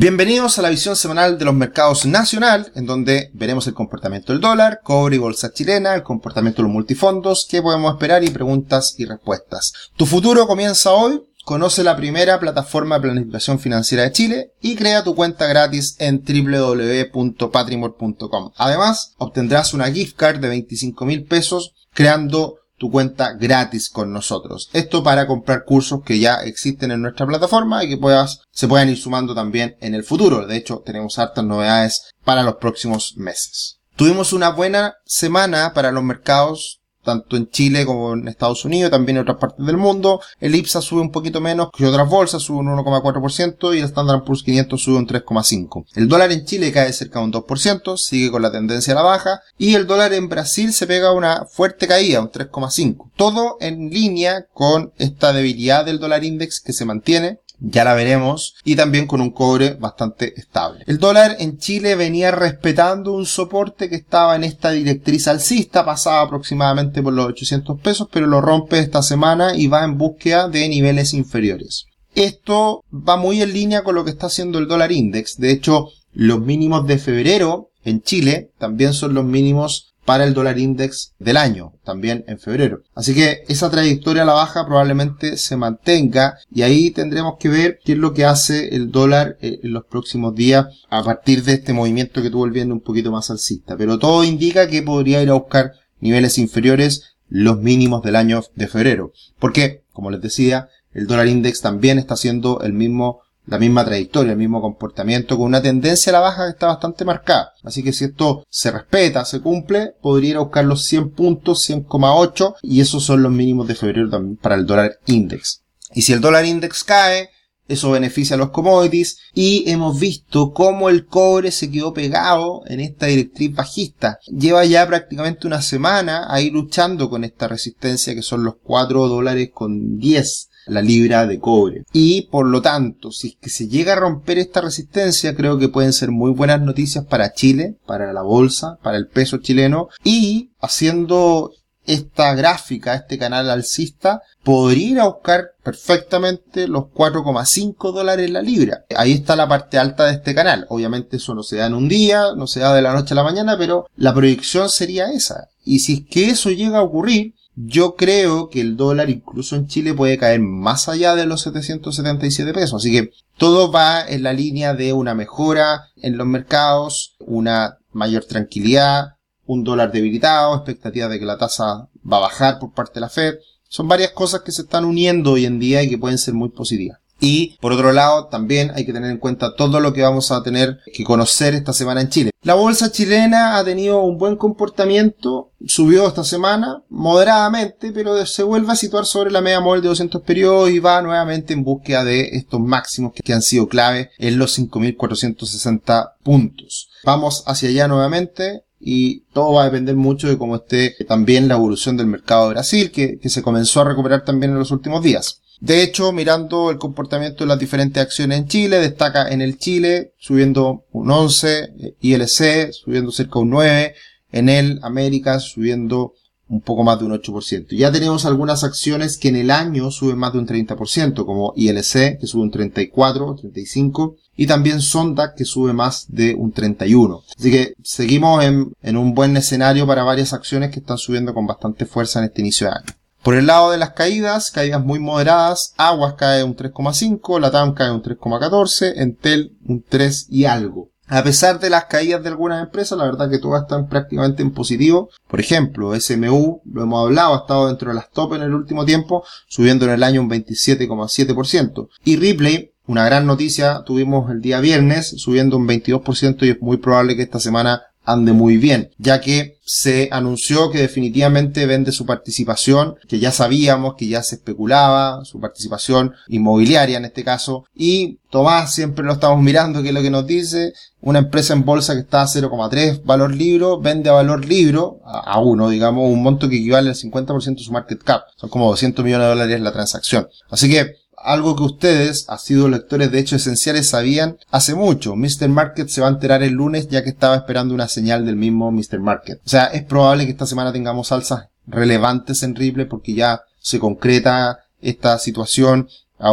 Bienvenidos a la visión semanal de los mercados nacional, en donde veremos el comportamiento del dólar, cobre y bolsa chilena, el comportamiento de los multifondos, qué podemos esperar y preguntas y respuestas. Tu futuro comienza hoy. Conoce la primera plataforma de planificación financiera de Chile y crea tu cuenta gratis en www.patrimor.com. Además, obtendrás una gift card de 25 mil pesos creando tu cuenta gratis con nosotros. Esto para comprar cursos que ya existen en nuestra plataforma y que puedas, se puedan ir sumando también en el futuro. De hecho, tenemos hartas novedades para los próximos meses. Tuvimos una buena semana para los mercados tanto en Chile como en Estados Unidos, también en otras partes del mundo. El IPSA sube un poquito menos que otras bolsas, sube un 1,4% y el Standard Poor's 500 sube un 3,5%. El dólar en Chile cae cerca de un 2%, sigue con la tendencia a la baja y el dólar en Brasil se pega una fuerte caída, un 3,5%. Todo en línea con esta debilidad del dólar index que se mantiene ya la veremos, y también con un cobre bastante estable. El dólar en Chile venía respetando un soporte que estaba en esta directriz alcista, pasaba aproximadamente por los 800 pesos, pero lo rompe esta semana y va en búsqueda de niveles inferiores. Esto va muy en línea con lo que está haciendo el dólar index. De hecho, los mínimos de febrero en Chile también son los mínimos para el dólar index del año, también en febrero. Así que esa trayectoria a la baja probablemente se mantenga y ahí tendremos que ver qué es lo que hace el dólar eh, en los próximos días a partir de este movimiento que tuvo el viendo un poquito más alcista. Pero todo indica que podría ir a buscar niveles inferiores los mínimos del año de febrero. Porque, como les decía, el dólar index también está haciendo el mismo la misma trayectoria, el mismo comportamiento, con una tendencia a la baja que está bastante marcada. Así que si esto se respeta, se cumple, podría ir a buscar los 100 puntos, 100,8, y esos son los mínimos de febrero también para el dólar index. Y si el dólar index cae, eso beneficia a los commodities y hemos visto cómo el cobre se quedó pegado en esta directriz bajista. Lleva ya prácticamente una semana ahí luchando con esta resistencia que son los 4 dólares con 10 la libra de cobre. Y por lo tanto, si es que se llega a romper esta resistencia, creo que pueden ser muy buenas noticias para Chile, para la bolsa, para el peso chileno y haciendo esta gráfica, este canal alcista, podría ir a buscar perfectamente los 4,5 dólares la libra. Ahí está la parte alta de este canal. Obviamente eso no se da en un día, no se da de la noche a la mañana, pero la proyección sería esa. Y si es que eso llega a ocurrir, yo creo que el dólar incluso en Chile puede caer más allá de los 777 pesos. Así que todo va en la línea de una mejora en los mercados, una mayor tranquilidad, un dólar debilitado, expectativa de que la tasa va a bajar por parte de la Fed. Son varias cosas que se están uniendo hoy en día y que pueden ser muy positivas. Y por otro lado, también hay que tener en cuenta todo lo que vamos a tener que conocer esta semana en Chile. La bolsa chilena ha tenido un buen comportamiento, subió esta semana moderadamente, pero se vuelve a situar sobre la media móvil de 200 periodos y va nuevamente en búsqueda de estos máximos que han sido clave en los 5.460 puntos. Vamos hacia allá nuevamente y todo va a depender mucho de cómo esté también la evolución del mercado de Brasil, que, que se comenzó a recuperar también en los últimos días. De hecho, mirando el comportamiento de las diferentes acciones en Chile, destaca en el Chile subiendo un 11, ILC subiendo cerca un 9, en el América subiendo un poco más de un 8%. Ya tenemos algunas acciones que en el año suben más de un 30%, como ILC, que sube un 34, 35, y también Sonda, que sube más de un 31. Así que seguimos en un buen escenario para varias acciones que están subiendo con bastante fuerza en este inicio de año. Por el lado de las caídas, caídas muy moderadas, Aguas cae un 3,5, Latam cae un 3,14, Entel un 3 y algo. A pesar de las caídas de algunas empresas, la verdad que todas están prácticamente en positivo. Por ejemplo, SMU, lo hemos hablado, ha estado dentro de las top en el último tiempo, subiendo en el año un 27,7%. Y Ripley, una gran noticia, tuvimos el día viernes, subiendo un 22% y es muy probable que esta semana ande muy bien, ya que se anunció que definitivamente vende su participación, que ya sabíamos, que ya se especulaba, su participación inmobiliaria en este caso, y Tomás siempre lo estamos mirando, que es lo que nos dice, una empresa en bolsa que está a 0,3 valor libro, vende a valor libro, a, uno, digamos, un monto que equivale al 50% de su market cap, son como 200 millones de dólares la transacción. Así que algo que ustedes, ha sido lectores de hechos esenciales, sabían hace mucho. Mr. Market se va a enterar el lunes ya que estaba esperando una señal del mismo Mr. Market. O sea, es probable que esta semana tengamos alzas relevantes en Ripple porque ya se concreta esta situación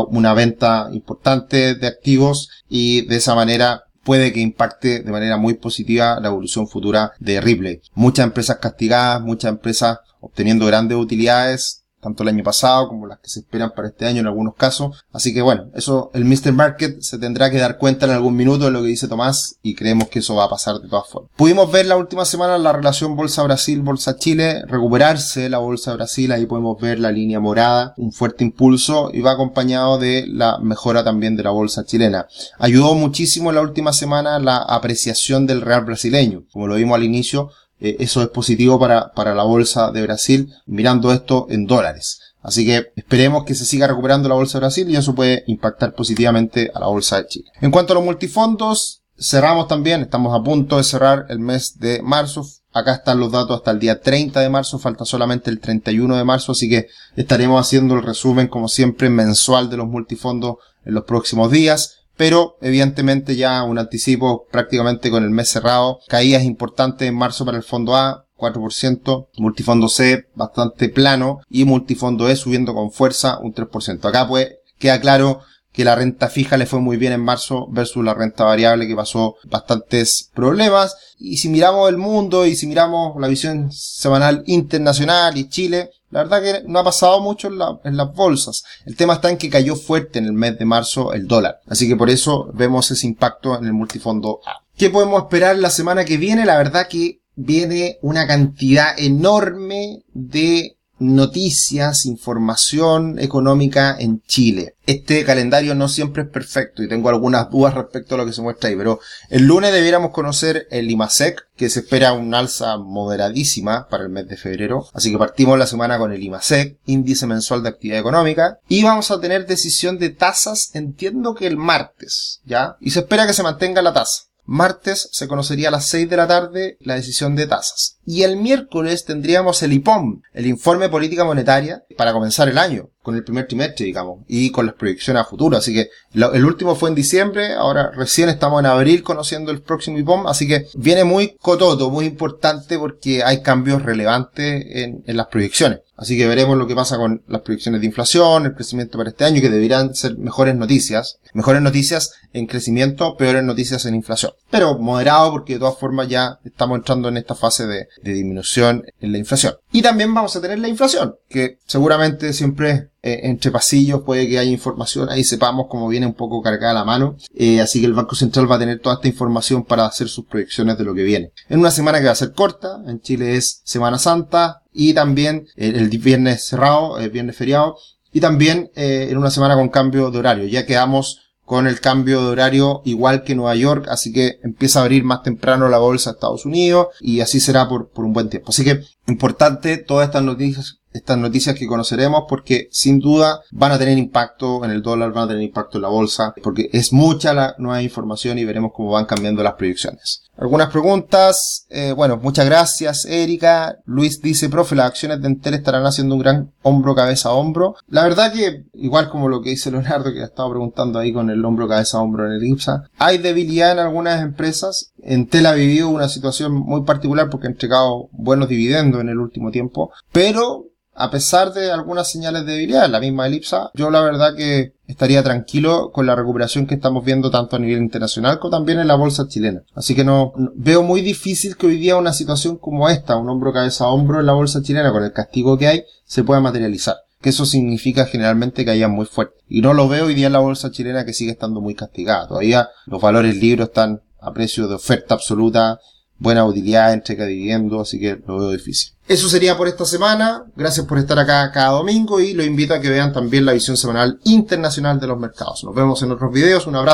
una venta importante de activos y de esa manera puede que impacte de manera muy positiva la evolución futura de Ripley. Muchas empresas castigadas, muchas empresas obteniendo grandes utilidades, tanto el año pasado como las que se esperan para este año en algunos casos. Así que bueno, eso el Mr. Market se tendrá que dar cuenta en algún minuto de lo que dice Tomás y creemos que eso va a pasar de todas formas. Pudimos ver la última semana la relación Bolsa Brasil, Bolsa Chile, recuperarse la Bolsa Brasil, ahí podemos ver la línea morada, un fuerte impulso y va acompañado de la mejora también de la Bolsa chilena. Ayudó muchísimo la última semana la apreciación del real brasileño, como lo vimos al inicio, eh, eso es positivo para, para la bolsa de Brasil, mirando esto en dólares. Así que esperemos que se siga recuperando la bolsa de Brasil y eso puede impactar positivamente a la bolsa de Chile. En cuanto a los multifondos, cerramos también, estamos a punto de cerrar el mes de marzo. Acá están los datos hasta el día 30 de marzo, falta solamente el 31 de marzo, así que estaremos haciendo el resumen como siempre mensual de los multifondos en los próximos días pero evidentemente ya un anticipo prácticamente con el mes cerrado, caídas importantes en marzo para el fondo A, 4%, multifondo C bastante plano y multifondo E subiendo con fuerza un 3%. Acá pues queda claro que la renta fija le fue muy bien en marzo versus la renta variable que pasó bastantes problemas. Y si miramos el mundo y si miramos la visión semanal internacional y Chile, la verdad que no ha pasado mucho en, las bolsas. El tema está en que cayó fuerte en el mes de marzo el dólar. Así que por eso vemos ese impacto en el multifondo A. ¿Qué podemos esperar la semana que viene? La verdad que viene una cantidad enorme de noticias, información económica en Chile. Este calendario no siempre es perfecto y tengo algunas dudas respecto a lo que se muestra ahí, pero el lunes debiéramos conocer el IMASEC, que se espera un alza moderadísima para el mes de febrero, así que partimos la semana con el IMASEC, índice mensual de actividad económica, y vamos a tener decisión de tasas, entiendo que el martes, ¿ya? Y se espera que se mantenga la tasa. Martes se conocería a las 6 de la tarde la decisión de tasas. Y el miércoles tendríamos el IPOM, el informe política monetaria, para comenzar el año, con el primer trimestre, digamos, y con las proyecciones a futuro. Así que el último fue en diciembre, ahora recién estamos en abril conociendo el próximo IPOM, así que viene muy cototo, muy importante porque hay cambios relevantes en, las proyecciones. Así que veremos lo que pasa con las proyecciones de inflación, el crecimiento para este año, que deberían ser mejores noticias. Mejores noticias en crecimiento, peores noticias en inflación. Pero moderado porque de todas formas ya estamos entrando en esta fase de disminución en la inflación. Y también vamos a tener la inflación, que seguramente siempre eh, entre pasillos puede que haya información, ahí sepamos cómo viene un poco cargada la mano. Eh, así que el Banco Central va a tener toda esta información para hacer sus proyecciones de lo que viene. En una semana que va a ser corta, en Chile es Semana Santa y también el, viernes cerrado, el viernes feriado, y también eh, en una semana con cambio de horario. Ya quedamos con el cambio de horario igual que Nueva York, así que empieza a abrir más temprano la bolsa de Estados Unidos y así será por, por un buen tiempo. Así que importante todas estas noticias estas noticias que conoceremos porque sin duda van a tener impacto en el dólar, van a tener impacto en la bolsa, porque es mucha la nueva información y veremos cómo van cambiando las proyecciones. Algunas preguntas, eh, bueno, muchas gracias Erika. Luis dice, profe, las acciones de Entel estarán haciendo un gran hombro cabeza hombro. La verdad que, igual como lo que dice Leonardo, que ha estado preguntando ahí con el hombro cabeza hombro en el IPSA, hay debilidad en algunas empresas. Entel ha vivido una situación muy particular porque ha entregado buenos dividendos en el último tiempo, pero a pesar de algunas señales de debilidad, la misma elipsa, yo la verdad que estaría tranquilo con la recuperación que estamos viendo tanto a nivel internacional como también en la bolsa chilena. Así que no, veo muy difícil que hoy día una situación como esta, un hombro cabeza a hombro en la bolsa chilena con el castigo que hay, se pueda materializar. Que eso significa generalmente que haya muy fuerte. Y no lo veo hoy día en la bolsa chilena que sigue estando muy castigada. Todavía los valores libros están a precio de oferta absoluta, buena utilidad, entrega dividendo, así que lo veo difícil. Eso sería por esta semana. Gracias por estar acá cada domingo y lo invito a que vean también la visión semanal internacional de los mercados. Nos vemos en otros videos. Un abrazo.